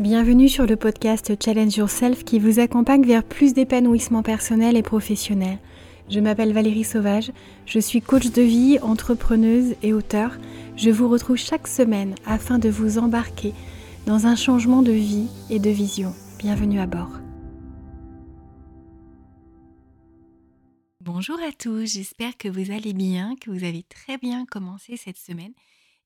Bienvenue sur le podcast Challenge Yourself qui vous accompagne vers plus d'épanouissement personnel et professionnel. Je m'appelle Valérie Sauvage, je suis coach de vie, entrepreneuse et auteur. Je vous retrouve chaque semaine afin de vous embarquer dans un changement de vie et de vision. Bienvenue à bord. Bonjour à tous, j'espère que vous allez bien, que vous avez très bien commencé cette semaine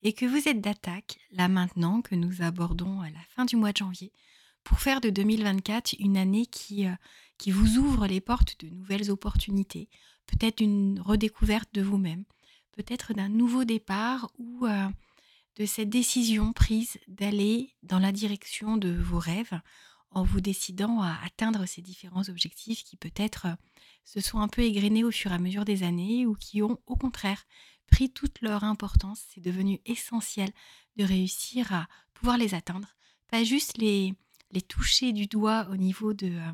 et que vous êtes d'attaque, là maintenant que nous abordons à la fin du mois de janvier, pour faire de 2024 une année qui, euh, qui vous ouvre les portes de nouvelles opportunités, peut-être une redécouverte de vous-même, peut-être d'un nouveau départ ou euh, de cette décision prise d'aller dans la direction de vos rêves en vous décidant à atteindre ces différents objectifs qui peut-être euh, se sont un peu égrenés au fur et à mesure des années ou qui ont au contraire pris toute leur importance. C'est devenu essentiel de réussir à pouvoir les atteindre, pas juste les, les toucher du doigt au niveau de, euh,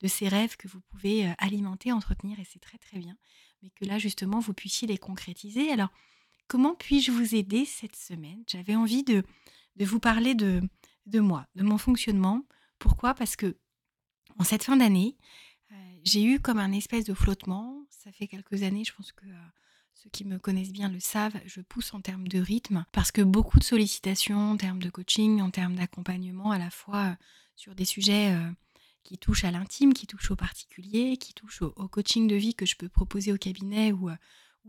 de ces rêves que vous pouvez euh, alimenter, entretenir, et c'est très très bien, mais que là justement vous puissiez les concrétiser. Alors, comment puis-je vous aider cette semaine? J'avais envie de, de vous parler de, de moi, de mon fonctionnement. Pourquoi? Parce que en cette fin d'année, euh, j'ai eu comme un espèce de flottement. Ça fait quelques années, je pense que ceux qui me connaissent bien le savent, je pousse en termes de rythme parce que beaucoup de sollicitations en termes de coaching, en termes d'accompagnement, à la fois euh, sur des sujets euh, qui touchent à l'intime, qui touchent au particulier, qui touchent au, coaching de vie que je peux proposer au cabinet ou, euh,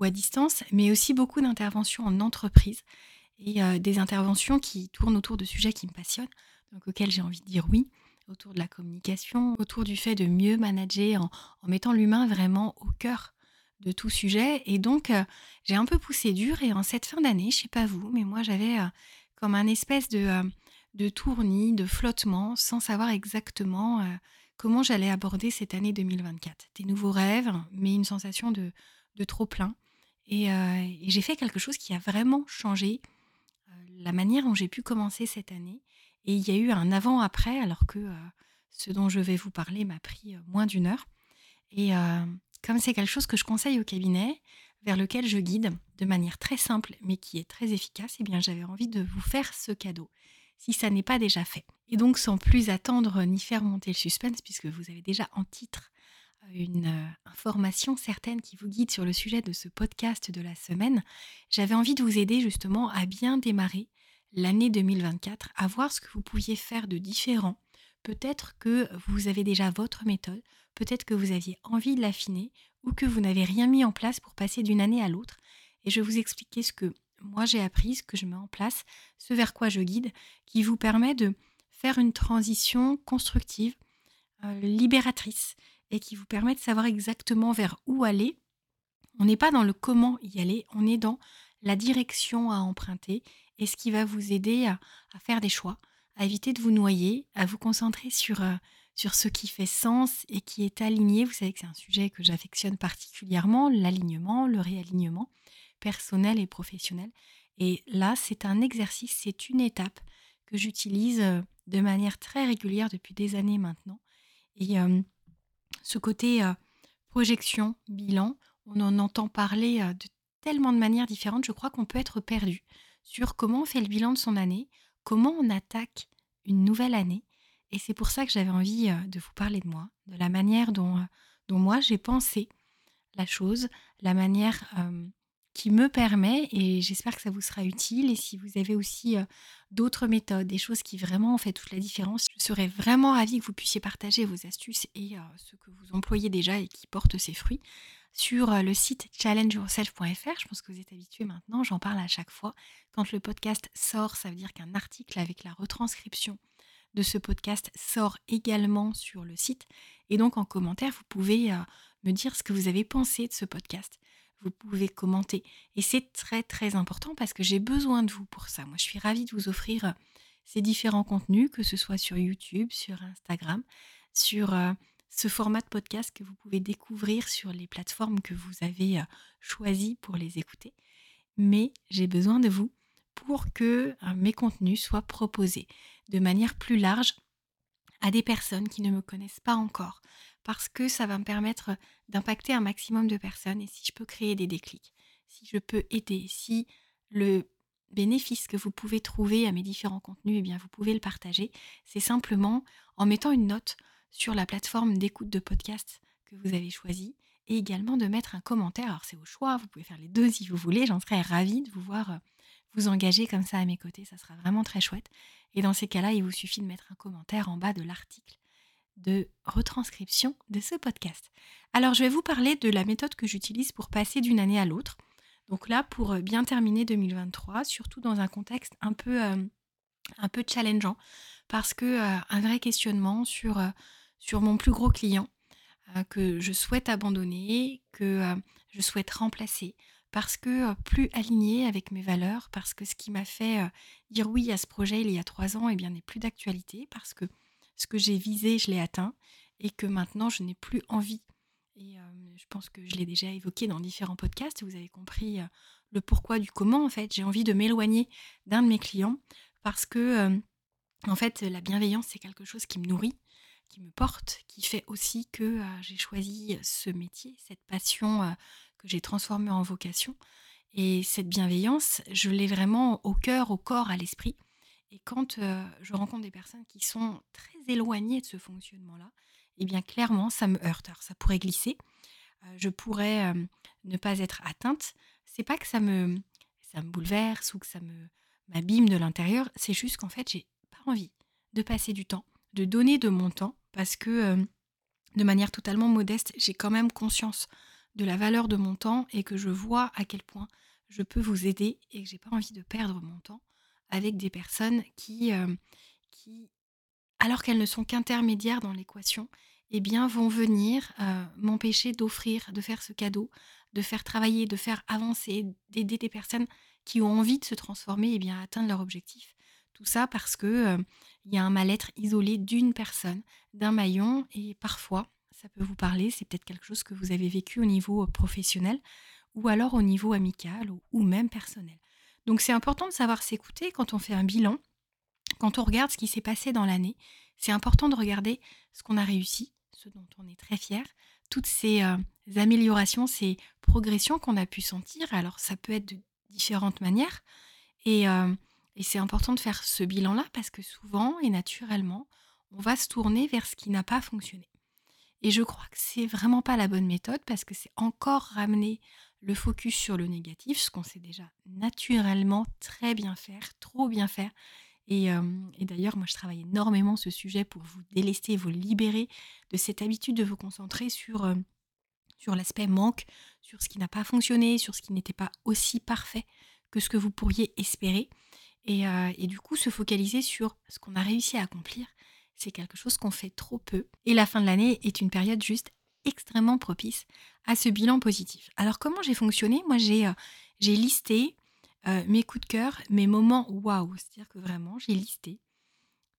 à distance, mais aussi beaucoup d'interventions en entreprise et des interventions qui tournent autour de sujets qui me passionnent, donc auxquels j'ai envie de dire oui autour de la communication, autour du fait de mieux manager en mettant l'humain vraiment au cœur de tout sujet. Et donc, j'ai un peu poussé dur. Et en cette fin d'année, je sais pas vous, mais moi, j'avais comme un espèce de, de tournis, de flottement, sans savoir exactement comment j'allais aborder cette année 2024. Des nouveaux rêves, mais une sensation de, de trop plein. Et, et j'ai fait quelque chose qui a vraiment changé la manière dont j'ai pu commencer cette année. Et il y a eu un avant-après, alors que ce dont je vais vous parler m'a pris moins d'une heure. Et comme c'est quelque chose que je conseille au cabinet, vers lequel je guide de manière très simple mais qui est très efficace, eh bien j'avais envie de vous faire ce cadeau, si ça n'est pas déjà fait. Et donc sans plus attendre ni faire monter le suspense, puisque vous avez déjà en titre euh, une euh, information certaine qui vous guide sur le sujet de ce podcast de la semaine, j'avais envie de vous aider justement à bien démarrer l'année 2024, à voir ce que vous pouviez faire de différent. Peut-être que vous avez déjà votre méthode, peut-être que vous aviez envie de l'affiner ou que vous n'avez rien mis en place pour passer d'une année à l'autre. Et je vais vous expliquer ce que moi j'ai appris, ce que je mets en place, ce vers quoi je guide, qui vous permet de faire une transition constructive, euh, libératrice, et qui vous permet de savoir exactement vers où aller. On n'est pas dans le comment y aller, on est dans la direction à emprunter et ce qui va vous aider à, faire des choix, à éviter de vous noyer, à vous concentrer sur, euh, sur ce qui fait sens et qui est aligné. Vous savez que c'est un sujet que j'affectionne particulièrement, l'alignement, le réalignement personnel et professionnel. Et là, c'est un exercice, c'est une étape que j'utilise euh, de manière très régulière depuis des années maintenant. Et euh, ce côté euh, projection, bilan, on en entend parler de tellement de manières différentes, je crois qu'on peut être perdu sur comment on fait le bilan de son année, comment on attaque une nouvelle année et c'est pour ça que j'avais envie euh, de vous parler de moi, de la manière dont, euh, dont moi j'ai pensé la chose, la manière euh, qui me permet, et j'espère que ça vous sera utile, et si vous avez aussi d'autres méthodes, des choses qui vraiment ont fait toute la différence, je serais vraiment ravie que vous puissiez partager vos astuces et ce que vous employez déjà et qui portent ses fruits sur le site challengeyourself.fr. Je pense que vous êtes habitués maintenant, j'en parle à chaque fois. Quand le podcast sort, ça veut dire qu'un article avec la retranscription de ce podcast sort également sur le site. Et donc en commentaire, vous pouvez euh, me dire ce que vous avez pensé de ce podcast. Vous pouvez commenter. Et c'est très très important parce que j'ai besoin de vous pour ça. Moi, je suis ravie de vous offrir euh, ces différents contenus, que ce soit sur YouTube, sur Instagram, sur euh, ce format de podcast que vous pouvez découvrir sur les plateformes que vous avez choisies pour les écouter. Mais j'ai besoin de vous pour que mes contenus soient proposés de manière plus large à des personnes qui ne me connaissent pas encore, parce que ça va me permettre d'impacter un maximum de personnes et si je peux créer des déclics, si je peux aider, si le bénéfice que vous pouvez trouver à mes différents contenus, eh bien, vous pouvez le partager. C'est simplement en mettant une note sur la plateforme d'écoute de podcast que vous avez choisie et également de mettre un commentaire. Alors, c'est au choix, vous pouvez faire les deux si vous voulez. J'en serais ravie de vous voir euh, vous engager comme ça à mes côtés. Ça sera vraiment très chouette. Et dans ces cas-là, il vous suffit de mettre un commentaire en bas de l'article de retranscription de ce podcast. Alors, je vais vous parler de la méthode que j'utilise pour passer d'une année à l'autre. Donc là, pour euh, bien terminer 2023, surtout dans un contexte un peu, euh, un peu challengeant, parce que euh, un vrai questionnement sur, sur mon plus gros client que je souhaite abandonner, que je souhaite remplacer, parce que plus aligné avec mes valeurs, parce que ce qui m'a fait dire oui à ce projet il y a trois ans, eh n'est plus d'actualité, parce que ce que j'ai visé, je l'ai atteint, et que maintenant je n'ai plus envie et je pense que je l'ai déjà évoqué dans différents podcasts. Vous avez compris le pourquoi du comment. En fait, j'ai envie de m'éloigner d'un de mes clients parce que, en fait, la bienveillance, c'est quelque chose qui me nourrit, qui me porte, qui fait aussi que j'ai choisi ce métier, cette passion j'ai transformée en vocation. Et cette bienveillance, je l'ai vraiment au cœur, au corps, à l'esprit. Et quand je rencontre des personnes qui sont très éloignées de ce fonctionnement-là, eh bien clairement, ça me heurte. Alors ça pourrait glisser, euh, je pourrais ne pas être atteinte. C'est pas que ça me, ça me bouleverse ou que ça me m'abîme de l'intérieur, c'est juste qu'en fait, j'ai pas envie de passer du temps, de donner de mon temps, parce que de manière totalement modeste, j'ai quand même conscience de la valeur de mon temps et que je vois à quel point je peux vous aider et que j'ai pas envie de perdre mon temps avec des personnes qui, qui alors qu'elles ne sont qu'intermédiaires dans l'équation, eh bien, vont venir euh, m'empêcher d'offrir, de faire ce cadeau, de faire travailler, de faire avancer, d'aider des personnes qui ont envie de se transformer et bien, atteindre leur objectif. Tout ça parce que euh, il y a un mal-être isolé d'une personne, d'un maillon, et parfois, ça peut vous parler, c'est peut-être quelque chose que vous avez vécu au niveau euh, professionnel ou alors au niveau amical ou même personnel. Donc c'est important de savoir s'écouter quand on fait un bilan quand on regarde ce qui s'est passé dans l'année, c'est important de regarder ce qu'on a réussi, ce dont on est très fier, toutes ces euh, améliorations, ces progressions qu'on a pu sentir. Alors ça peut être de différentes manières. Euh, et c'est important de faire ce bilan-là parce que souvent et naturellement, on va se tourner vers ce qui n'a pas fonctionné. Et je crois que c'est vraiment pas la bonne méthode parce que c'est encore ramener le focus sur le négatif, ce qu'on sait déjà naturellement très bien faire, trop bien faire, et, d'ailleurs, moi, je travaille énormément ce sujet pour vous délester, vous libérer de cette habitude de vous concentrer sur, l'aspect manque, sur ce qui n'a pas fonctionné, sur ce qui n'était pas aussi parfait que ce que vous pourriez espérer. Et du coup, se focaliser sur ce qu'on a réussi à accomplir, c'est quelque chose qu'on fait trop peu. Et la fin de l'année est une période juste extrêmement propice à ce bilan positif. Alors comment j'ai fonctionné? Moi, j'ai j'ai listé euh, mes coups de cœur, mes moments waouh. C'est-à-dire que vraiment, j'ai listé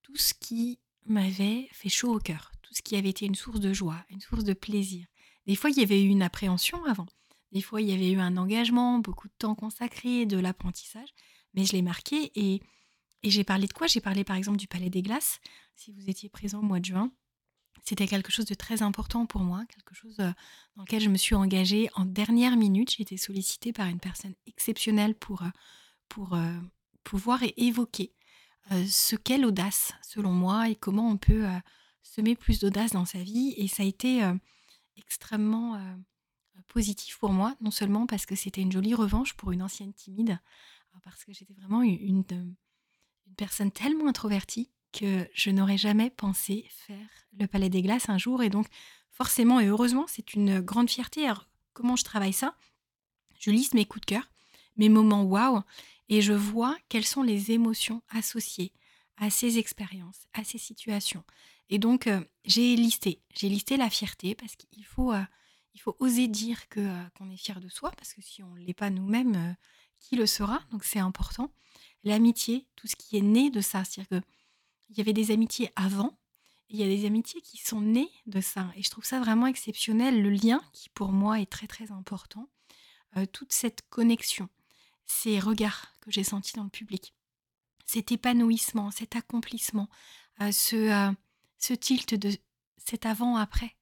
tout ce qui m'avait fait chaud au cœur, tout ce qui avait été une source de joie, une source de plaisir. Des fois, il y avait eu une appréhension avant. Des fois, il y avait eu un engagement, beaucoup de temps consacré, de l'apprentissage. Mais je l'ai marqué et, et j'ai parlé de quoi? J'ai parlé par exemple du Palais des Glaces. Si vous étiez présent au mois de juin, c'était quelque chose de très important pour moi, quelque chose euh, dans lequel je me suis engagée en dernière minute. J'ai été sollicitée par une personne exceptionnelle pour, euh, pour euh, pouvoir évoquer ce qu'est l'audace, selon moi, et comment on peut semer plus d'audace dans sa vie. Et ça a été extrêmement positif pour moi, non seulement parce que c'était une jolie revanche pour une ancienne timide, parce que j'étais vraiment une personne tellement introvertie que je n'aurais jamais pensé faire le Palais des Glaces un jour. Et donc, forcément et heureusement, c'est une grande fierté. Alors, comment je travaille ça? Je liste mes coups de cœur, mes moments waouh, et je vois quelles sont les émotions associées à ces expériences, à ces situations. Et donc, euh, j'ai listé, j'ai listé la fierté parce qu'il faut, euh, faut oser dire euh, qu'on est fier de soi, parce que si on ne l'est pas nous-mêmes, qui le sera? Donc, c'est important. L'amitié, tout ce qui est né de ça, c'est-à-dire que il y avait des amitiés avant, il y a des amitiés qui sont nées de ça. Et je trouve ça vraiment exceptionnel, le lien qui pour moi est très très important, euh, toute cette connexion, ces regards que j'ai sentis dans le public, cet épanouissement, cet accomplissement, euh, ce, euh, ce tilt de cet avant-après,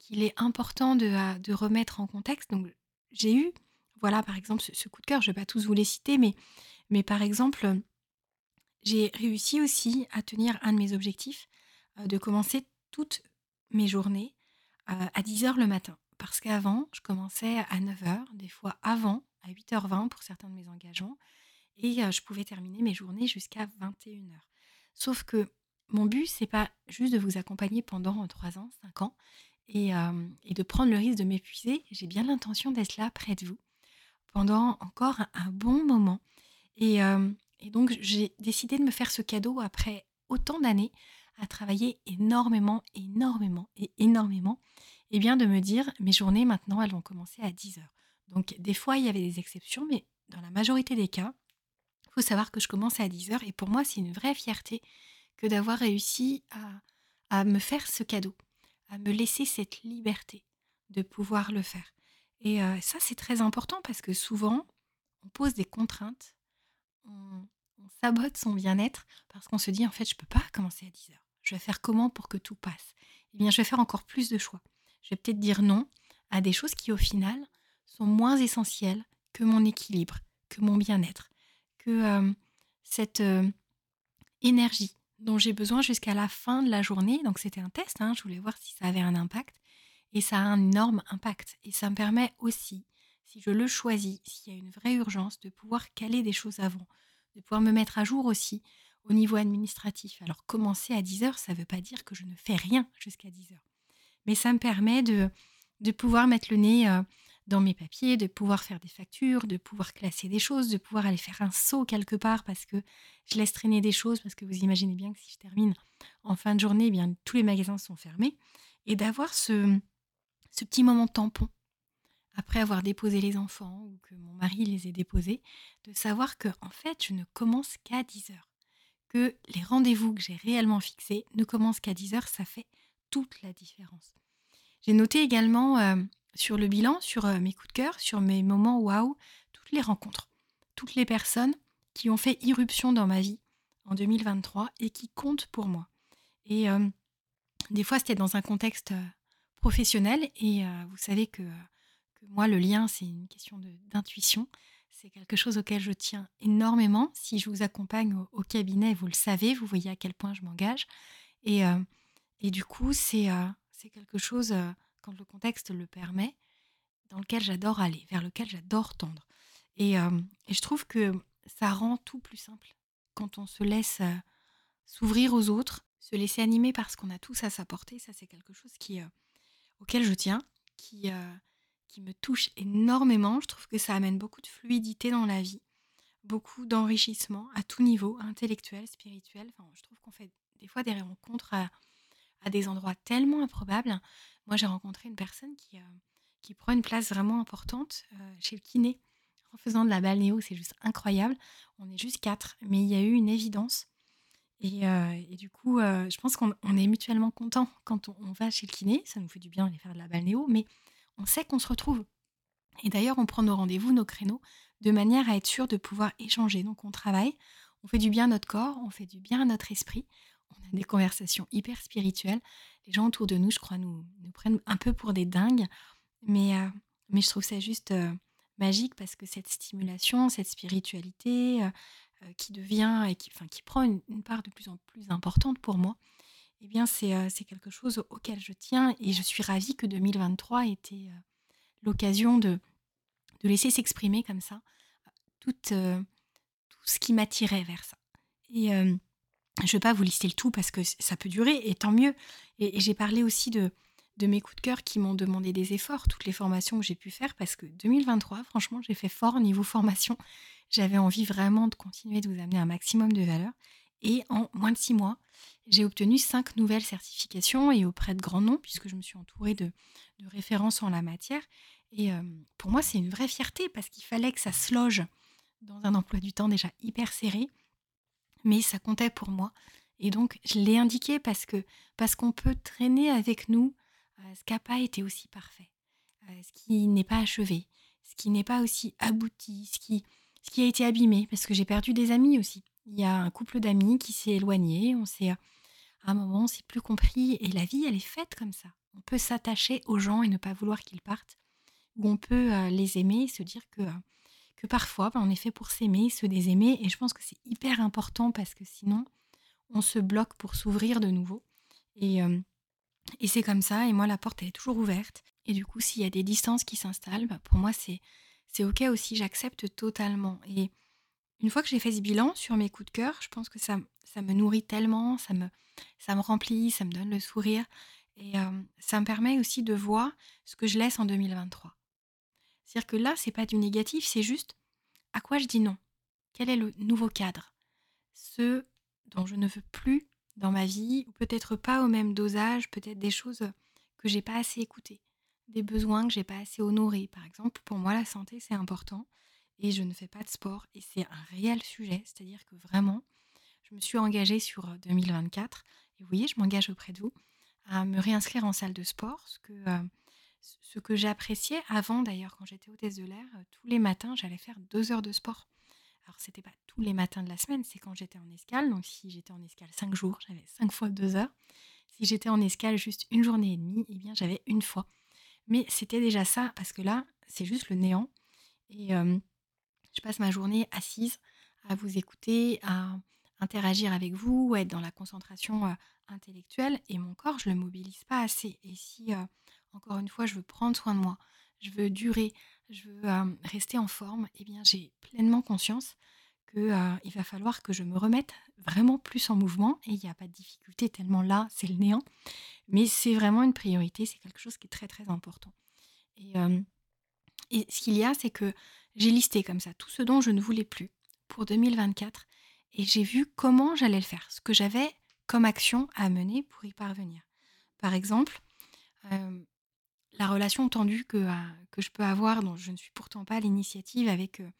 qu'il est important de, de, remettre en contexte. Donc j'ai eu, voilà par exemple ce, coup de cœur, je ne vais pas tous vous les citer, mais Mais par exemple, j'ai réussi aussi à tenir un de mes objectifs, euh, de commencer toutes mes journées euh, à 10h le matin. Parce qu'avant, je commençais à 9h, des fois avant, à 8h20 pour certains de mes engagements, et euh, je pouvais terminer mes journées jusqu'à 21h. Sauf que mon but, c'est pas juste de vous accompagner pendant 3 ans, 5 ans, et de prendre le risque de m'épuiser. J'ai bien l'intention d'être là près de vous pendant encore un, bon moment. Et, et donc, j'ai décidé de me faire ce cadeau après autant d'années à travailler énormément, énormément et énormément. Et bien de me dire, mes journées maintenant, elles vont commencer à 10 heures. Donc, des fois, il y avait des exceptions, mais dans la majorité des cas, il faut savoir que je commence à 10 heures. Et pour moi, c'est une vraie fierté que d'avoir réussi à, à me faire ce cadeau, à me laisser cette liberté de pouvoir le faire. Et ça, c'est très important parce que souvent, on pose des contraintes, on, sabote son bien-être parce qu'on se dit, en fait, je peux pas commencer à 10 heures. Je vais faire comment pour que tout passe? Eh bien, je vais faire encore plus de choix. Je vais peut-être dire non à des choses qui, au final, sont moins essentielles que mon équilibre, que mon bien-être, que cette énergie dont j'ai besoin jusqu'à la fin de la journée. Donc, c'était un test, hein, je voulais voir si ça avait un impact. Et ça a un énorme impact. Et ça me permet aussi, si je le choisis, s'il y a une vraie urgence, de pouvoir caler des choses avant, de pouvoir me mettre à jour aussi au niveau administratif. Alors commencer à 10 heures, ça ne veut pas dire que je ne fais rien jusqu'à 10 heures. Mais ça me permet de, de pouvoir mettre le nez euh, dans mes papiers, de pouvoir faire des factures, de pouvoir classer des choses, de pouvoir aller faire un saut quelque part parce que je laisse traîner des choses, parce que vous imaginez bien que si je termine en fin de journée, eh bien tous les magasins sont fermés. Et d'avoir ce, ce petit moment tampon, après avoir déposé les enfants ou que mon mari les ait déposés, de savoir que en fait, je ne commence qu'à 10 heures. Que les rendez-vous que j'ai réellement fixés ne commencent qu'à 10 heures, ça fait toute la différence. J'ai noté également euh, sur le bilan, sur euh, mes coups de cœur, sur mes moments waouh, toutes les rencontres, toutes les personnes qui ont fait irruption dans ma vie en 2023 et qui comptent pour moi. Et euh, des fois, c'était dans un contexte professionnel. Et vous savez que, moi, le lien, c'est une question d'intuition. C'est quelque chose auquel je tiens énormément. Si je vous accompagne au, cabinet, vous le savez, vous voyez à quel point je m'engage. Et, euh, et du coup, c'est euh, quelque chose, quand le contexte le permet, dans lequel j'adore aller, vers lequel j'adore tendre. Et, et, je trouve que ça rend tout plus simple quand on se laisse s'ouvrir aux autres, se laisser animer parce qu'on a tous à sa portée. Ça, c'est quelque chose qui, auquel je tiens, qui, euh, qui me touche énormément. Je trouve que ça amène beaucoup de fluidité dans la vie, beaucoup d'enrichissement à tout niveau, intellectuel, spirituel. Enfin, je trouve qu'on fait des fois des rencontres à, des endroits tellement improbables. Moi, j'ai rencontré une personne qui, euh, qui prend une place vraiment importante euh, chez le kiné en faisant de la balnéo. C'est juste incroyable. On est juste quatre, mais il y a eu une évidence et, du coup, je pense qu'on est mutuellement content quand on, va chez le kiné. Ça nous fait du bien d'aller faire de la balnéo, mais on sait qu'on se retrouve. Et d'ailleurs, on prend nos rendez-vous, nos créneaux, de manière à être sûr de pouvoir échanger. Donc, on travaille, on fait du bien à notre corps, on fait du bien à notre esprit. On a des conversations hyper spirituelles. Les gens autour de nous, je crois, nous, nous prennent un peu pour des dingues. Mais, mais je trouve ça juste magique parce que cette stimulation, cette spiritualité, euh, qui devient et qui, enfin, qui prend une, part de plus en plus importante pour moi, eh bien, c'est euh, quelque chose auquel je tiens et je suis ravie que 2023 ait été euh, l'occasion de, laisser s'exprimer comme ça tout, tout ce qui m'attirait vers ça. Et je ne vais pas vous lister le tout parce que ça peut durer et tant mieux. Et, j'ai parlé aussi de, de mes coups de cœur qui m'ont demandé des efforts, toutes les formations que j'ai pu faire parce que 2023, franchement, j'ai fait fort au niveau formation. J'avais envie vraiment de continuer de vous amener un maximum de valeur. Et en moins de six mois, j'ai obtenu cinq nouvelles certifications et auprès de grands noms, puisque je me suis entourée de, références en la matière. Et euh, pour moi, c'est une vraie fierté parce qu'il fallait que ça se loge dans un emploi du temps déjà hyper serré, mais ça comptait pour moi. Et donc, je l'ai indiqué parce que parce qu'on peut traîner avec nous euh, ce qui n'a pas été aussi parfait, euh, ce qui n'est pas achevé, ce qui n'est pas aussi abouti, ce qui ce qui a été abîmé, parce que j'ai perdu des amis aussi. Il y a un couple d'amis qui s'est éloigné, on s'est, à un moment, on s'est plus compris, et la vie, elle est faite comme ça. On peut s'attacher aux gens et ne pas vouloir qu'ils partent, ou on peut euh, les aimer et se dire que, euh, que parfois, ben, on est fait pour s'aimer, se désaimer. Et je pense que c'est hyper important parce que sinon, on se bloque pour s'ouvrir de nouveau. Et, euh, et c'est comme ça. Et moi, la porte, elle est toujours ouverte. Et du coup, s'il y a des distances qui s'installent, ben, pour moi, c'est, c'est OK aussi. J'accepte totalement. Et une fois que j'ai fait ce bilan sur mes coups de cœur, je pense que ça, me nourrit tellement, ça me, ça me remplit, ça me donne le sourire. Et ça me permet aussi de voir ce que je laisse en 2023. C'est-à-dire que là, c'est pas du négatif, c'est juste à quoi je dis non? Quel est le nouveau cadre? Ce dont je ne veux plus dans ma vie, ou peut-être pas au même dosage, peut-être des choses que j'ai pas assez écoutées, des besoins que j'ai pas assez honorés. Par exemple, pour moi, la santé, c'est important et je ne fais pas de sport et c'est un réel sujet, c'est-à-dire que vraiment, je me suis engagée sur 2024 et vous voyez, je m'engage auprès de vous à me réinscrire en salle de sport, ce que que j'appréciais avant d'ailleurs, quand j'étais hôtesse de l'air, tous les matins, j'allais faire deux heures de sport. Alors, c'était pas tous les matins de la semaine, c'est quand j'étais en escale. Donc, si j'étais en escale cinq jours, j'avais cinq fois deux heures. Si j'étais en escale juste une journée et demie, eh bien, j'avais une fois. Mais c'était déjà ça, parce que là, c'est juste le néant. Et je passe ma journée assise à vous écouter, à interagir avec vous, à être dans la concentration euh, intellectuelle. Et mon corps, je le mobilise pas assez. Et si encore une fois, je veux prendre soin de moi, je veux durer, je veux euh, rester en forme, eh bien j'ai pleinement conscience qu'il euh, va falloir que je me remette vraiment plus en mouvement et il n'y a pas de difficulté tellement là, c'est le néant. Mais c'est vraiment une priorité, c'est quelque chose qui est très très important. Et, euh, et ce qu'il y a, c'est que j'ai listé comme ça tout ce dont je ne voulais plus pour 2024 et j'ai vu comment j'allais le faire, ce que j'avais comme action à mener pour y parvenir. Par exemple, la relation tendue que, euh, que je peux avoir, dont je ne suis pourtant pas l'initiative avec euh,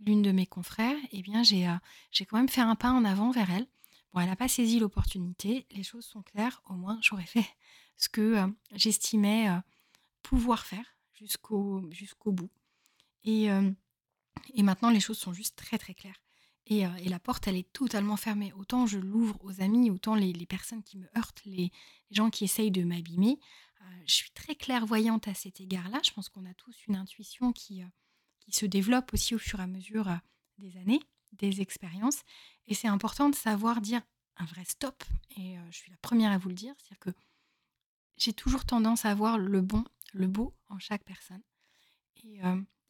l'une de mes confrères, eh bien, j'ai, euh, j'ai quand même fait un pas en avant vers elle. Bon, elle n'a pas saisi l'opportunité, les choses sont claires, au moins j'aurais fait ce que j'estimais pouvoir faire jusqu'au, jusqu'au bout. Et, et maintenant, les choses sont juste très très claires. Et, et, la porte, elle est totalement fermée. Autant je l'ouvre aux amis, autant les, les personnes qui me heurtent, les, gens qui essayent de m'abîmer, je suis très clairvoyante à cet égard-là. Je pense qu'on a tous une intuition qui, euh, qui se développe aussi au fur et à mesure euh, des années, des expériences. Et c'est important de savoir dire un vrai stop. Et euh, je suis la première à vous le dire. C'est-à-dire que j'ai toujours tendance à voir le bon, le beau en chaque personne. Et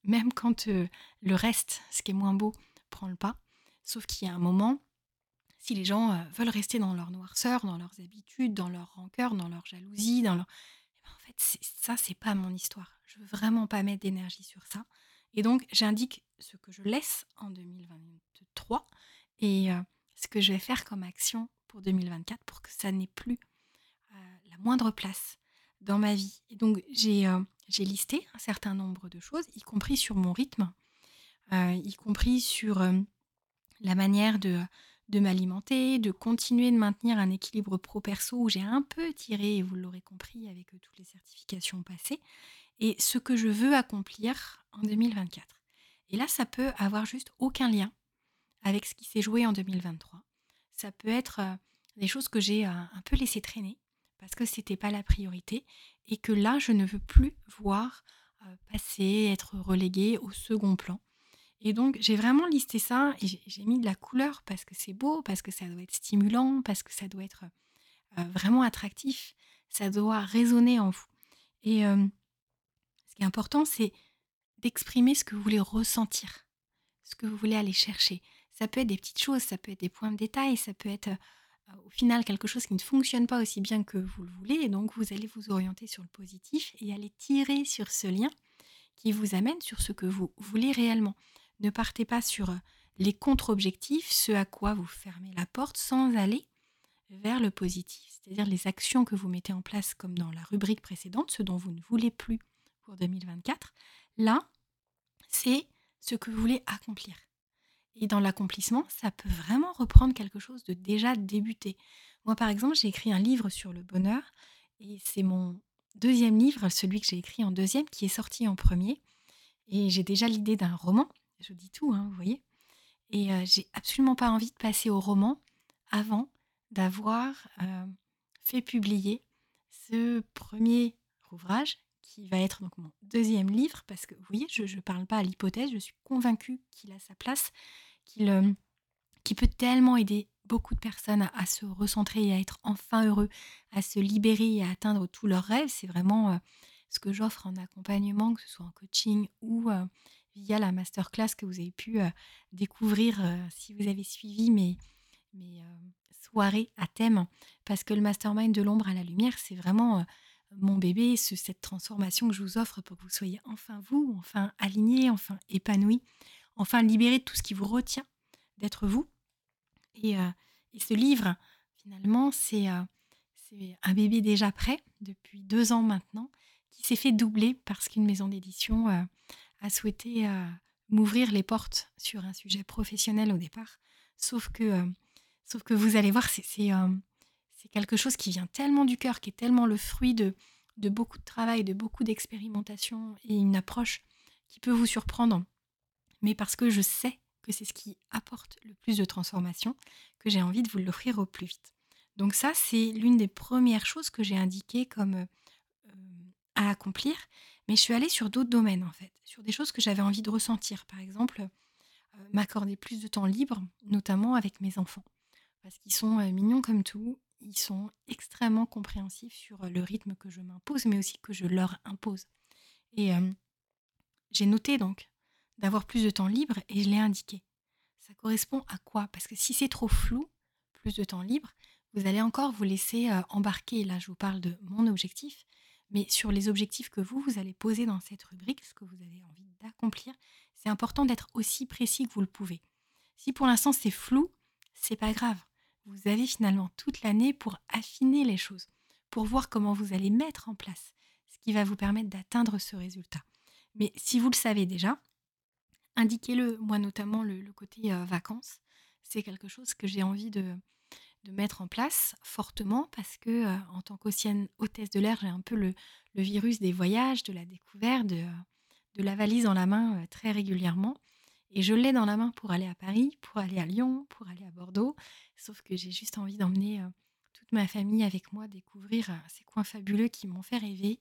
même quand le reste, ce qui est moins beau, prend le pas. Sauf qu'il y a un moment, si les gens veulent rester dans leur noirceur, dans leurs habitudes, dans leur rancœur, dans leur jalousie, dans leur en fait, ça, c'est pas mon histoire. Je veux vraiment pas mettre d'énergie sur ça. Et donc, j'indique ce que je laisse en 2023 et ce que je vais faire comme action pour 2024 pour que ça n'ait plus la moindre place dans ma vie. Et donc, j'ai euh, listé un certain nombre de choses, y compris sur mon rythme, y compris sur la manière de de m'alimenter, de continuer de maintenir un équilibre pro-perso où j'ai un peu tiré, et vous l'aurez compris avec euh, toutes les certifications passées, et ce que je veux accomplir en 2024. Et là, ça peut avoir juste aucun lien avec ce qui s'est joué en 2023. Ça peut être euh, des choses que j'ai euh, un peu laissé traîner parce que c'était pas la priorité et que là, je ne veux plus voir passer, être relégué au second plan. Et donc, j'ai vraiment listé ça et j'ai mis de la couleur parce que c'est beau, parce que ça doit être stimulant, parce que ça doit être euh, vraiment attractif, ça doit résonner en vous. Et euh, ce qui est important, c'est d'exprimer ce que vous voulez ressentir, ce que vous voulez aller chercher. Ça peut être des petites choses, ça peut être des points de détail, ça peut être euh, au final quelque chose qui ne fonctionne pas aussi bien que vous le voulez. Et donc, vous allez vous orienter sur le positif et aller tirer sur ce lien qui vous amène sur ce que vous voulez réellement. Ne partez pas sur euh, les contre-objectifs, ce à quoi vous fermez la porte, sans aller vers le positif, c'est-à-dire les actions que vous mettez en place, comme dans la rubrique précédente, ce dont vous ne voulez plus pour 2024. Là, c'est ce que vous voulez accomplir. Et dans l'accomplissement, ça peut vraiment reprendre quelque chose de déjà débuté. Moi, par exemple, j'ai écrit un livre sur le bonheur, et c'est mon deuxième livre, celui que j'ai écrit en deuxième, qui est sorti en premier. Et j'ai déjà l'idée d'un roman je dis tout, hein, vous voyez. Et euh, j'ai absolument pas envie de passer au roman avant d'avoir euh, fait publier ce premier ouvrage qui va être donc mon deuxième livre, parce que vous voyez, je ne parle pas à l'hypothèse, je suis convaincue qu'il a sa place, qu'il euh, peut tellement aider beaucoup de personnes à, se recentrer et à être enfin heureux, à se libérer et à atteindre tous leurs rêves. C'est vraiment euh, ce que j'offre en accompagnement, que ce soit en coaching ou euh, via la masterclass que vous avez pu découvrir si vous avez suivi mes, soirées à thème. Parce que le mastermind de l'ombre à la lumière, c'est vraiment mon bébé, ce, cette transformation que je vous offre pour que vous soyez enfin vous, enfin aligné, enfin épanoui, enfin libéré de tout ce qui vous retient d'être vous. Et, euh, ce livre, finalement, euh, c'est un bébé déjà prêt depuis deux ans maintenant, qui s'est fait doubler parce qu'une maison d'édition euh, a souhaité m'ouvrir les portes sur un sujet professionnel au départ. Sauf que, vous allez voir, c'est quelque chose qui vient tellement du cœur, qui est tellement le fruit de beaucoup de travail, de beaucoup d'expérimentation et une approche qui peut vous surprendre, mais parce que je sais que c'est ce qui apporte le plus de transformation, que j'ai envie de vous l'offrir au plus vite. Donc ça, c'est l'une des premières choses que j'ai indiquées comme euh, à accomplir, mais je suis allée sur d'autres domaines en fait, sur des choses que j'avais envie de ressentir. Par exemple, euh, m'accorder plus de temps libre, notamment avec mes enfants, parce qu'ils sont euh, mignons comme tout, ils sont extrêmement compréhensifs sur le rythme que je m'impose, mais aussi que je leur impose. Et j'ai noté donc d'avoir plus de temps libre et je l'ai indiqué. Ça correspond à quoi? Parce que si c'est trop flou, plus de temps libre, vous allez encore vous laisser embarquer. Là, je vous parle de mon objectif, mais sur les objectifs que vous, vous allez poser dans cette rubrique, ce que vous avez envie d'accomplir, c'est important d'être aussi précis que vous le pouvez. Si pour l'instant c'est flou, c'est pas grave vous avez finalement toute l'année pour affiner les choses, pour voir comment vous allez mettre en place ce qui va vous permettre d'atteindre ce résultat. Mais si vous le savez déjà, indiquez-le, moi notamment le, côté vacances, c'est quelque chose que j'ai envie de, mettre en place fortement parce que en tant qu'ancienne hôtesse de l'air, j'ai un peu le, virus des voyages, de la découverte, de, la valise en la main très régulièrement. Et je l'ai dans la main pour aller à Paris, pour aller à Lyon, pour aller à Bordeaux. Sauf que j'ai juste envie d'emmener toute ma famille avec moi découvrir ces coins fabuleux qui m'ont fait rêver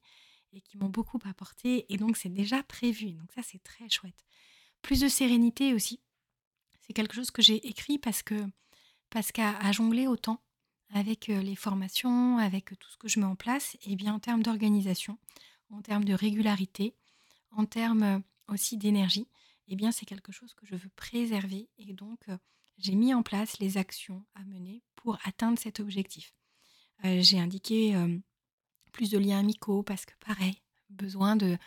et qui m'ont beaucoup apporté. Et donc c'est déjà prévu. Donc ça c'est très chouette. Plus de sérénité aussi. C'est quelque chose que j'ai écrit parce que parce qu'à jongler autant avec euh, les formations, avec tout ce que je mets en place, et eh bien en termes d'organisation, en termes de régularité, en termes aussi d'énergie, eh bien c'est quelque chose que je veux préserver et donc euh, j'ai mis en place les actions à mener pour atteindre cet objectif. Euh, j'ai indiqué euh, plus de liens amicaux parce que pareil, besoin de,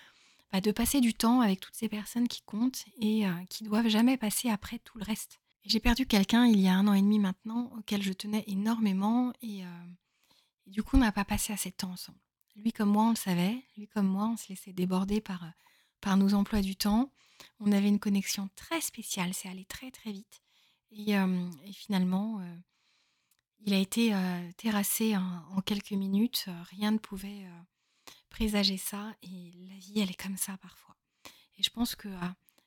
bah, de passer du temps avec toutes ces personnes qui comptent et qui doivent jamais passer après tout le reste. J'ai perdu quelqu'un il y a un an et demi maintenant auquel je tenais énormément et, et du coup on n'a pas passé assez de temps ensemble. Lui comme moi on le savait, lui comme moi on se laissait déborder par, par nos emplois du temps on avait une connexion très spéciale, c'est allé très très vite. Et, euh, finalement, euh, il a été euh, terrassé en, quelques minutes. Rien ne pouvait présager ça. Et la vie, elle est comme ça parfois. Et je pense que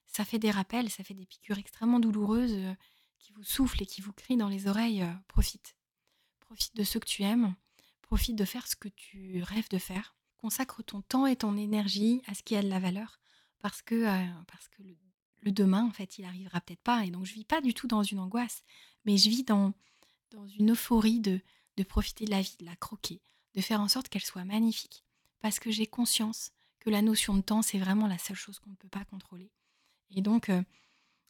ça fait des rappels, ça fait des piqûres extrêmement douloureuses qui vous soufflent et qui vous crient dans les oreilles. profite. Profite de ce que tu aimes. Profite de faire ce que tu rêves de faire. Consacre ton temps et ton énergie à ce qui a de la valeur parce que, euh, parce que le, demain, en fait, il arrivera peut-être pas. Et donc, je vis pas du tout dans une angoisse, mais je vis dans, dans une euphorie de, de profiter de la vie, de la croquer, de faire en sorte qu'elle soit magnifique. Parce que j'ai conscience que la notion de temps, c'est vraiment la seule chose qu'on ne peut pas contrôler. Et donc, euh,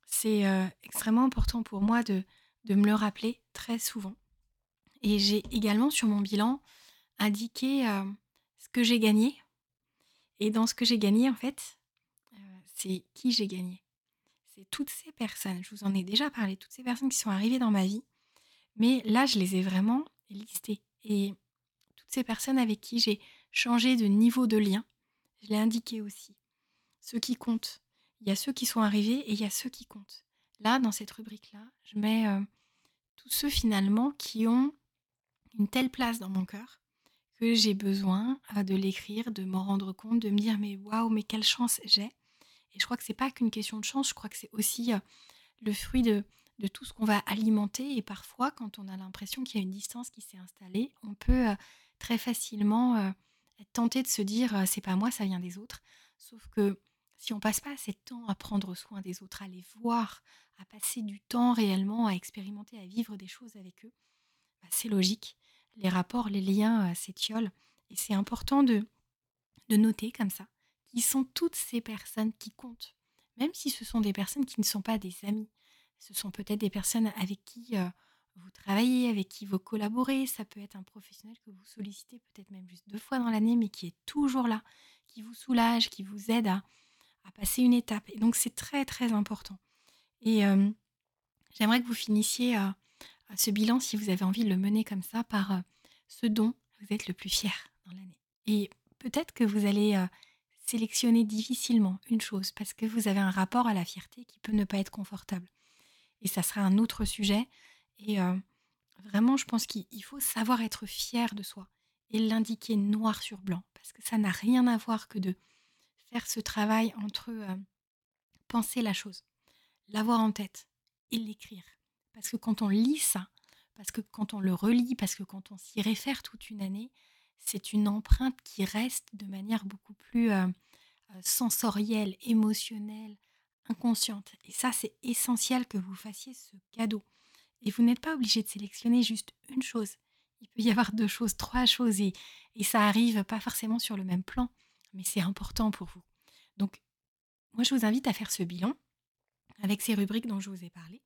c'est euh, extrêmement important pour moi de, de me le rappeler très souvent. Et j'ai également sur mon bilan indiqué ce que j'ai gagné. Et dans ce que j'ai gagné, en fait, c'est qui j'ai gagné. C'est toutes ces personnes, je vous en ai déjà parlé, toutes ces personnes qui sont arrivées dans ma vie, mais là, je les ai vraiment listées. Et toutes ces personnes avec qui j'ai changé de niveau de lien, je l'ai indiqué aussi. Ceux qui comptent. Il y a ceux qui sont arrivés et il y a ceux qui comptent. Là, dans cette rubrique-là, je mets euh, tous ceux finalement qui ont une telle place dans mon cœur que j'ai besoin euh, de l'écrire, de m'en rendre compte, de me dire mais waouh, mais quelle chance j'ai et je crois que c'est pas qu'une question de chance, je crois que c'est aussi euh, le fruit de, tout ce qu'on va alimenter. Et parfois, quand on a l'impression qu'il y a une distance qui s'est installée, on peut très facilement tenté de se dire, «Heu, c'est pas moi, ça vient des autres». Sauf que si on passe pas assez de temps à prendre soin des autres, à les voir, à passer du temps réellement à expérimenter, à vivre des choses avec eux, bah, c'est logique. Les rapports, les liens, s'étiolent et c'est important de de noter comme ça qui sont toutes ces personnes qui comptent. Même si ce sont des personnes qui ne sont pas des amis. Ce sont peut-être des personnes avec qui, vous travaillez, avec qui vous collaborez. Ça peut être un professionnel que vous sollicitez peut-être même juste 2 fois dans l'année, mais qui est toujours là, qui vous soulage, qui vous aide à passer une étape. Et donc c'est très, très important. Et j'aimerais que vous finissiez, heu, ce bilan, si vous avez envie de le mener comme ça, par, heu, ce dont vous êtes le plus fier dans l'année. Et peut-être que vous allez, sélectionner difficilement une chose parce que vous avez un rapport à la fierté qui peut ne pas être confortable. Et ça sera un autre sujet et heu, vraiment je pense qu'il il faut savoir être fier de soi et l'indiquer noir sur blanc parce que ça n'a rien à voir que de faire ce travail entre, heu, penser la chose, l'avoir en tête et l'écrire. Parce que quand on lit ça, parce que quand on le relit, parce que quand on s'y réfère toute une année, c'est une empreinte qui reste de manière beaucoup plus, heu, sensorielle, émotionnelle, inconsciente et ça, c'est essentiel que vous fassiez ce cadeau et vous n'êtes pas obligé de sélectionner juste une chose. Il peut y avoir 2 choses, 3 choses et ça arrive pas forcément sur le même plan, mais c'est important pour vous. Donc moi, je vous invite à faire ce bilan avec ces rubriques dont je vous ai parlé.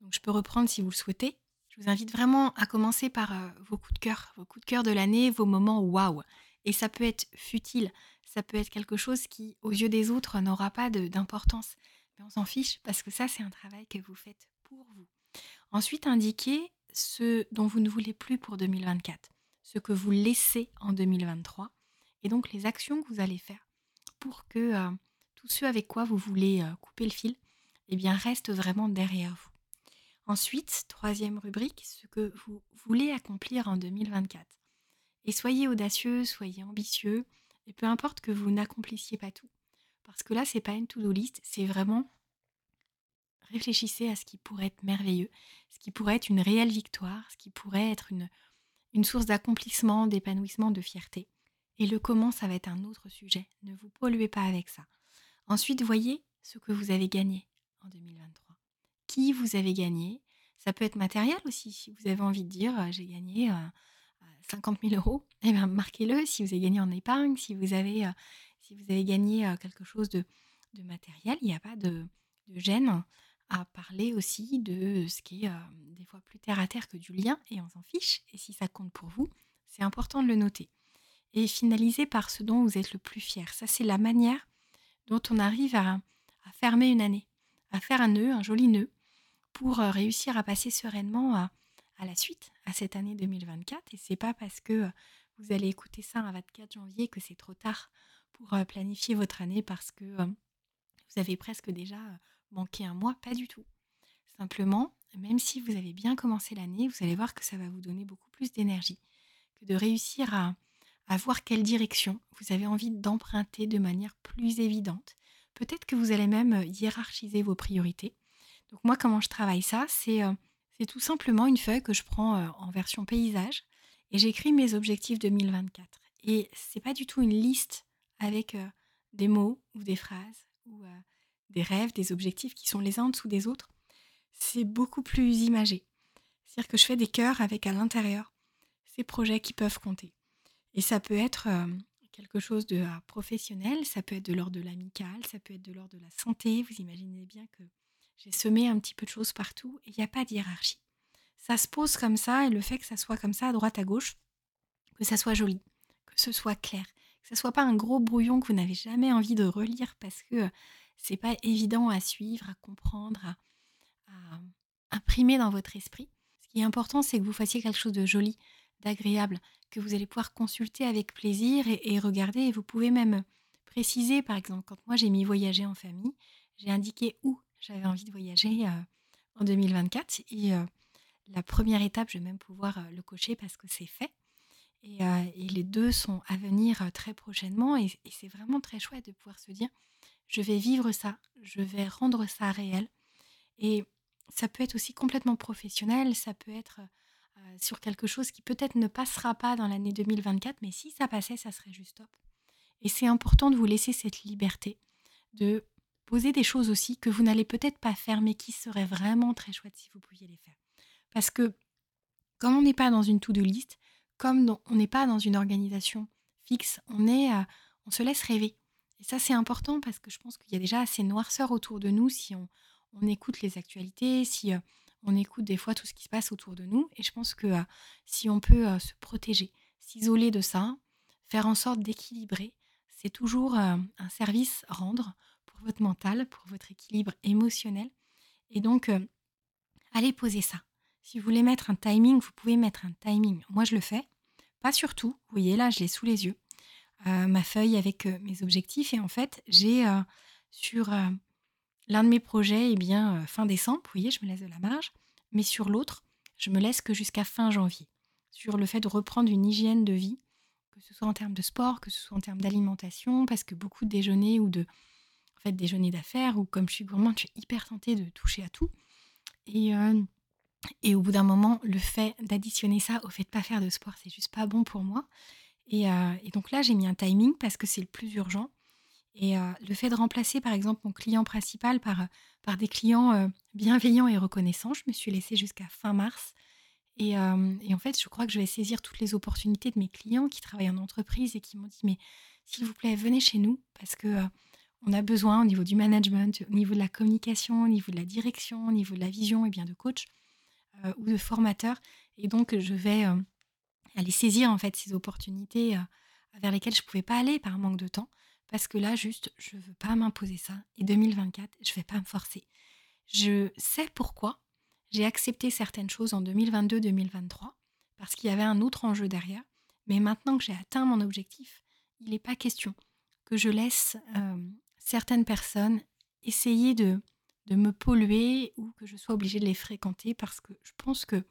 Donc je peux reprendre si vous le souhaitez. Je vous invite vraiment à commencer par, heu, vos coups de cœur, vos coups de cœur de l'année, vos moments waouh et ça peut être futile, ça peut être quelque chose qui, aux yeux des autres, n'aura pas d'importance. Mais on s'en fiche parce que ça, c'est un travail que vous faites pour vous. Ensuite, indiquez ce dont vous ne voulez plus pour 2024, ce que vous laissez en 2023 et donc les actions que vous allez faire pour que, heu, tous ceux avec quoi vous voulez, heu, couper le fil et bien, restent vraiment derrière vous. Ensuite, troisième rubrique, ce que vous voulez accomplir en 2024 et soyez audacieux, soyez ambitieux et peu importe que vous n'accomplissiez pas tout. Parce que là, c'est pas une to do list, c'est vraiment réfléchissez à ce qui pourrait être merveilleux, ce qui pourrait être une réelle victoire, ce qui pourrait être une source d'accomplissement, d'épanouissement, de fierté et le comment, ça va être un autre sujet. Ne vous polluez pas avec ça. Ensuite, voyez ce que vous avez gagné en 2023. Qui vous avez gagné? Ça peut être matériel aussi. Si vous avez envie de dire, heu: «J'ai gagné, heu heu, 50 000 € et bien, marquez-le. Si vous avez gagné en épargne, si vous avez, si vous avez gagné, quelque chose de matériel, il y a pas de gêne à parler aussi de ce qui est, heu, des fois plus terre à terre que du lien et on s'en fiche et si ça compte pour vous, c'est important de le noter et finaliser par ce dont vous êtes le plus fier. Ça, c'est la manière dont on arrive à fermer une année, à faire un nœud, un joli nœud pour, heu, réussir à passer sereinement à la suite, à cette année 2024 et c'est pas parce que, heu, vous allez écouter ça un 24 janvier que c'est trop tard pour, planifier votre année parce que, vous avez presque déjà, manqué un mois, pas du tout. Simplement, même si vous avez bien commencé l'année, vous allez voir que ça va vous donner beaucoup plus d'énergie, que de réussir à voir quelle direction vous avez envie d'emprunter de manière plus évidente. Peut-être que vous allez même, hiérarchiser vos priorités. Donc moi, comment je travaille ça? C'est, c'est tout simplement une feuille que je prends, heu, en version paysage et j'écris mes objectifs 2024 et c'est pas du tout une liste avec, heu, des mots ou des phrases des rêves, des objectifs qui sont les uns en dessous des autres. C'est beaucoup plus imagé. C'est-à-dire que je fais des cœurs avec à l'intérieur ces projets qui peuvent compter. Et ça peut être, hem, quelque chose de, ah, professionnel, ça peut être de l'ordre de l'amical, ça peut être de l'ordre de la santé. Vous imaginez bien que j'ai semé un petit peu de choses partout et il y a pas de hiérarchie. Ça se pose comme ça et le fait que ça soit comme ça à droite à gauche, que ça soit joli, que ce soit clair, que ça soit pas un gros brouillon que vous n'avez jamais envie de relire parce que, heu, c'est pas évident à suivre, à comprendre, à imprimer dans votre esprit. Ce qui est important, c'est que vous fassiez quelque chose de joli, d'agréable, que vous allez pouvoir consulter avec plaisir et regarder. Et vous pouvez même préciser, par exemple, quand moi j'ai mis voyager en famille, j'ai indiqué où j'avais envie de voyager, heu, en 2024 et heu, la première étape, je vais même pouvoir, heu, le cocher parce que c'est fait et heu et les 2 sont à venir, heu, très prochainement et c'est vraiment très chouette de pouvoir se dire: «Je vais vivre ça, je vais rendre ça réel» et ça peut être aussi complètement professionnel, ça peut être, sur quelque chose qui peut-être ne passera pas dans l'année 2024, mais si ça passait, ça serait juste top. Et c'est important de vous laisser cette liberté de poser des choses aussi que vous n'allez peut-être pas faire, mais qui seraient vraiment très chouettes si vous pouviez les faire. Parce que comme on n'est pas dans une to-do list, comme on n'est pas dans une organisation fixe, on, est, on se laisse rêver. Et ça, c'est important parce que je pense qu'il y a déjà assez noirceur autour de nous si on, écoute les actualités, si on écoute des fois tout ce qui se passe autour de nous. Et je pense que si on peut se protéger, s'isoler de ça, faire en sorte d'équilibrer, c'est toujours un service rendre pour votre mental, pour votre équilibre émotionnel. Et donc, allez poser ça. Si vous voulez mettre un timing, vous pouvez mettre un timing. Moi, je le fais. Pas sur tout. Vous voyez, là, je l'ai sous les yeux. Euh, ma feuille avec euh, mes objectifs. Et en fait, j'ai euh, sur l'un de mes projets, eh bien, fin décembre, vous voyez, je me laisse de la marge. Mais sur l'autre, je me laisse que jusqu'à fin janvier. Sur le fait de reprendre une hygiène de vie, que ce soit en termes de sport, que ce soit en termes d'alimentation, parce que beaucoup de déjeuners ou de en fait, déjeuner d'affaires, ou comme je suis gourmande, je suis hyper tentée de toucher à tout. Et, et au bout d'un moment, le fait d'additionner ça au fait de pas faire de sport, c'est juste pas bon pour moi. Euh, et, donc là, j'ai mis un timing parce que c'est le plus urgent. Et euh, le fait de remplacer, par exemple, mon client principal par, par des clients euh, bienveillants et reconnaissants, je me suis laissée jusqu'à fin mars. Et, en fait, je crois que je vais saisir toutes les opportunités de mes clients qui travaillent en entreprise et qui m'ont dit, mais s'il vous plaît, venez chez nous parce que on a besoin au niveau du management, au niveau de la communication, au niveau de la direction, au niveau de la vision et bien de coach ou de formateur. Et donc, je vais aller saisir en fait ces opportunités vers lesquelles je ne pouvais pas aller par manque de temps. Parce que là, juste, je ne veux pas m'imposer ça. Et 2024, je ne vais pas me forcer. Je sais pourquoi j'ai accepté certaines choses en 2022-2023, parce qu'il y avait un autre enjeu derrière. Mais maintenant que j'ai atteint mon objectif, il n'est pas question que je laisse certaines personnes essayer de, de me polluer ou que je sois obligée de les fréquenter parce que je pense que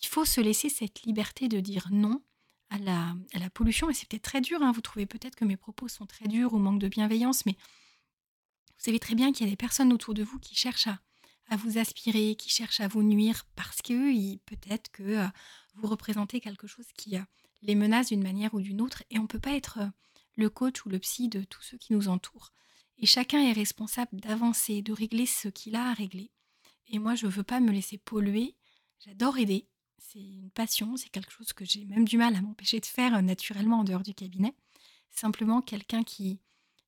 il faut se laisser cette liberté de dire non à la, pollution. Et c'est peut-être très dur, hein. vous trouvez peut-être que mes propos sont très durs ou manquent de bienveillance, mais vous savez très bien qu'il y a des personnes autour de vous qui cherchent à, vous aspirer, qui cherchent à vous nuire parce que peut-être que euh, vous représentez quelque chose qui euh, les menace d'une manière ou d'une autre. Et on ne peut pas être euh, le coach ou le psy de tous ceux qui nous entourent. Et chacun est responsable d'avancer, de régler ce qu'il a à régler. Et moi, je ne veux pas me laisser polluer. J'adore aider c'est une passion, c'est quelque chose que j'ai même du mal à m'empêcher de faire euh, naturellement en dehors du cabinet. Simplement, quelqu'un qui,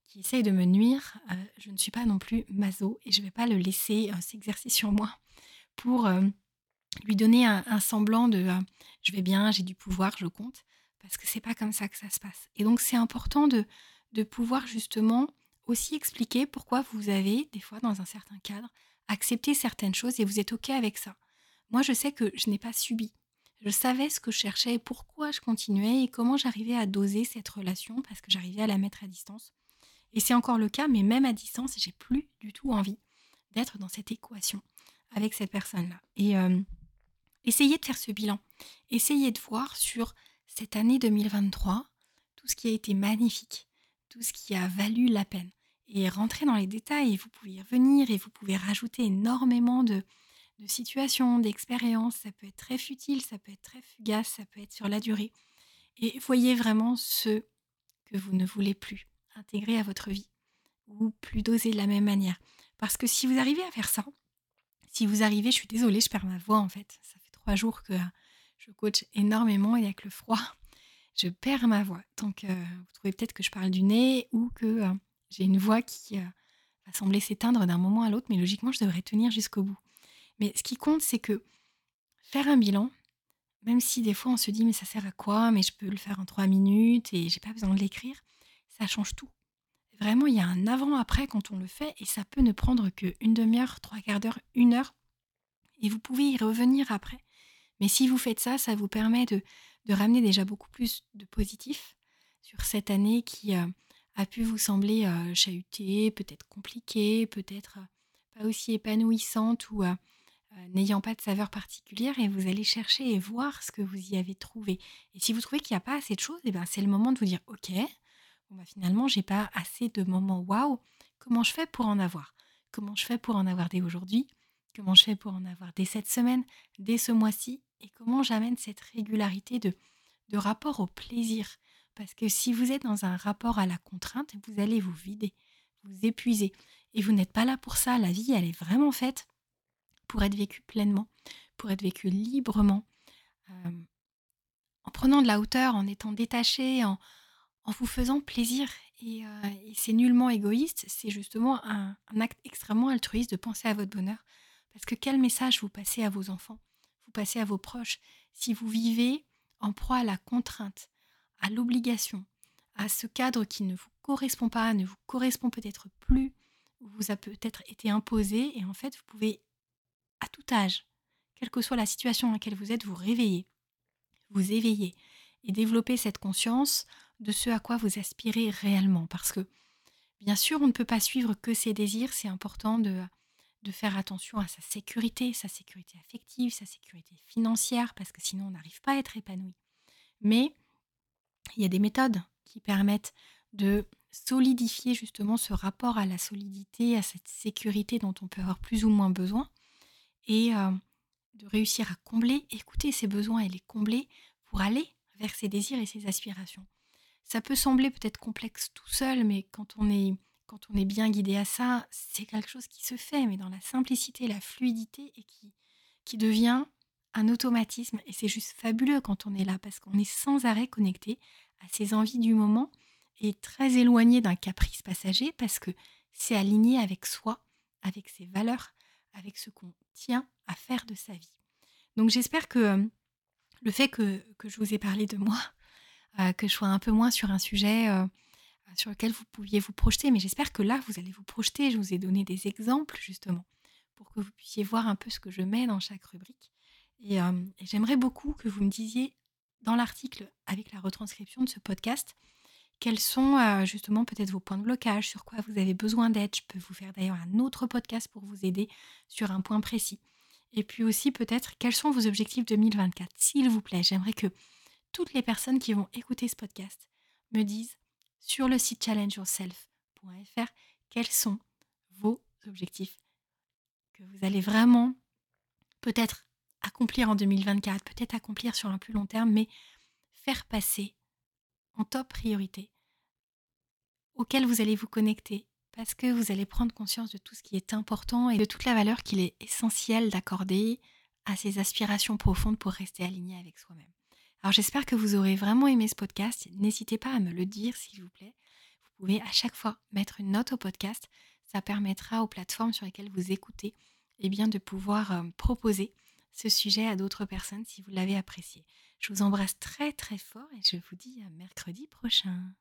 qui essaye de me nuire, euh, je ne suis pas non plus maso et je ne vais pas le laisser euh, s'exercer sur moi pour lui donner un, semblant de je vais bien, j'ai du pouvoir, je compte, parce que c'est pas comme ça que ça se passe. Et donc, c'est important de, de pouvoir justement aussi expliquer pourquoi vous avez, des fois dans un certain cadre, accepté certaines choses et vous êtes OK avec ça. Moi, je sais que je n'ai pas subi. Je savais ce que je cherchais, pourquoi je continuais et comment j'arrivais à doser cette relation parce que j'arrivais à la mettre à distance. Et c'est encore le cas, mais même à distance, j'ai plus du tout envie d'être dans cette équation avec cette personne-là. Et euh, essayez de faire ce bilan. Essayez de voir sur cette année 2023 tout ce qui a été magnifique, tout ce qui a valu la peine. Et rentrer dans les détails, vous pouvez y revenir et vous pouvez rajouter énormément de, de situations, d'expériences. Ça peut être très futile, ça peut être très fugace, ça peut être sur la durée. Et voyez vraiment ce que vous ne voulez plus intégrer à votre vie ou plus doser de la même manière. Parce que si vous arrivez à faire ça, si vous arrivez, je suis désolée, je perds ma voix en fait. Ça fait trois jours que je coach énormément et avec le froid, je perds ma voix. Donc euh, vous trouvez peut-être que je parle du nez ou que euh, j'ai une voix qui euh, va sembler s'éteindre d'un moment à l'autre, mais logiquement, je devrais tenir jusqu'au bout. Mais ce qui compte, c'est que faire un bilan, même si des fois on se dit mais ça sert à quoi, mais je peux le faire en trois minutes et j'ai pas besoin de l'écrire, ça change tout. Vraiment, il y a un avant-après quand on le fait et ça peut ne prendre qu'une demi-heure, trois quarts d'heure, une heure et vous pouvez y revenir après. Mais si vous faites ça, ça vous permet de, ramener déjà beaucoup plus de positif sur cette année qui euh, a pu vous sembler euh, chahutée, peut-être compliquée, peut-être euh, pas aussi épanouissante ou n'ayant pas de saveur particulière et vous allez chercher et voir ce que vous y avez trouvé. Et si vous trouvez qu'il n'y a pas assez de choses, et eh ben c'est le moment de vous dire ok, bon bah finalement j'ai pas assez de moments waouh. Comment je fais pour en avoir? Comment je fais pour en avoir dès aujourd'hui? Comment je fais pour en avoir dès cette semaine, dès ce mois-ci Et comment j'amène cette régularité de, de rapport au plaisir Parce que si vous êtes dans un rapport à la contrainte, vous allez vous vider, vous épuiser. Et vous n'êtes pas là pour ça. La vie, elle est vraiment faite pour être vécue pleinement, pour être vécue librement, euh, en prenant de la hauteur, en étant détaché, en, en vous faisant plaisir. Et, euh, c'est nullement égoïste, c'est justement un, acte extrêmement altruiste de penser à votre bonheur. Parce que quel message vous passez à vos enfants, vous passez à vos proches, si vous vivez en proie à la contrainte, à l'obligation, à ce cadre qui ne vous correspond pas, ne vous correspond peut-être plus, ou vous a peut-être été imposé, et en fait vous pouvez, à tout âge, quelle que soit la situation dans laquelle vous êtes, vous réveiller, vous éveiller et développer cette conscience de ce à quoi vous aspirez réellement. Parce que, bien sûr, on ne peut pas suivre que ses désirs, c'est important de, de faire attention à sa sécurité, sa sécurité affective, sa sécurité financière, parce que sinon on n'arrive pas à être épanoui. Mais il y a des méthodes qui permettent de solidifier justement ce rapport à la solidité, à cette sécurité dont on peut avoir plus ou moins besoin, et euh, de réussir à combler, écouter ses besoins et les combler pour aller vers ses désirs et ses aspirations. Ça peut sembler peut-être complexe tout seul, mais quand on est, quand on est bien guidé à ça, c'est quelque chose qui se fait, mais dans la simplicité, la fluidité, et qui, qui devient un automatisme. Et c'est juste fabuleux quand on est là, parce qu'on est sans arrêt connecté à ses envies du moment et très éloigné d'un caprice passager, parce que c'est aligné avec soi, avec ses valeurs, avec ce qu'on tient à faire de sa vie. Donc j'espère que euh, le fait que, que je vous ai parlé de moi, euh, que je sois un peu moins sur un sujet euh, sur lequel vous pouviez vous projeter. Mais j'espère que là, vous allez vous projeter. Je vous ai donné des exemples justement pour que vous puissiez voir un peu ce que je mets dans chaque rubrique. Et, euh, j'aimerais beaucoup que vous me disiez dans l'article avec la retranscription de ce podcast quels sont justement peut-être vos points de blocage, sur quoi vous avez besoin d'aide. Je peux vous faire d'ailleurs un autre podcast pour vous aider sur un point précis. Et puis aussi peut-être quels sont vos objectifs 2024. S'il vous plaît, j'aimerais que toutes les personnes qui vont écouter ce podcast me disent sur le site challengeyourself.fr quels sont vos objectifs que vous allez vraiment peut-être accomplir en 2024, peut-être accomplir sur un plus long terme, mais faire passer en top priorité, auquel vous allez vous connecter, parce que vous allez prendre conscience de tout ce qui est important et de toute la valeur qu'il est essentiel d'accorder à ces aspirations profondes pour rester aligné avec soi-même. Alors j'espère que vous aurez vraiment aimé ce podcast. N'hésitez pas à me le dire s'il vous plaît. Vous pouvez à chaque fois mettre une note au podcast. Ça permettra aux plateformes sur lesquelles vous écoutez eh de pouvoir euh, proposer ce sujet à d'autres personnes si vous l'avez apprécié. Je vous embrasse très très fort et je vous dis à mercredi prochain.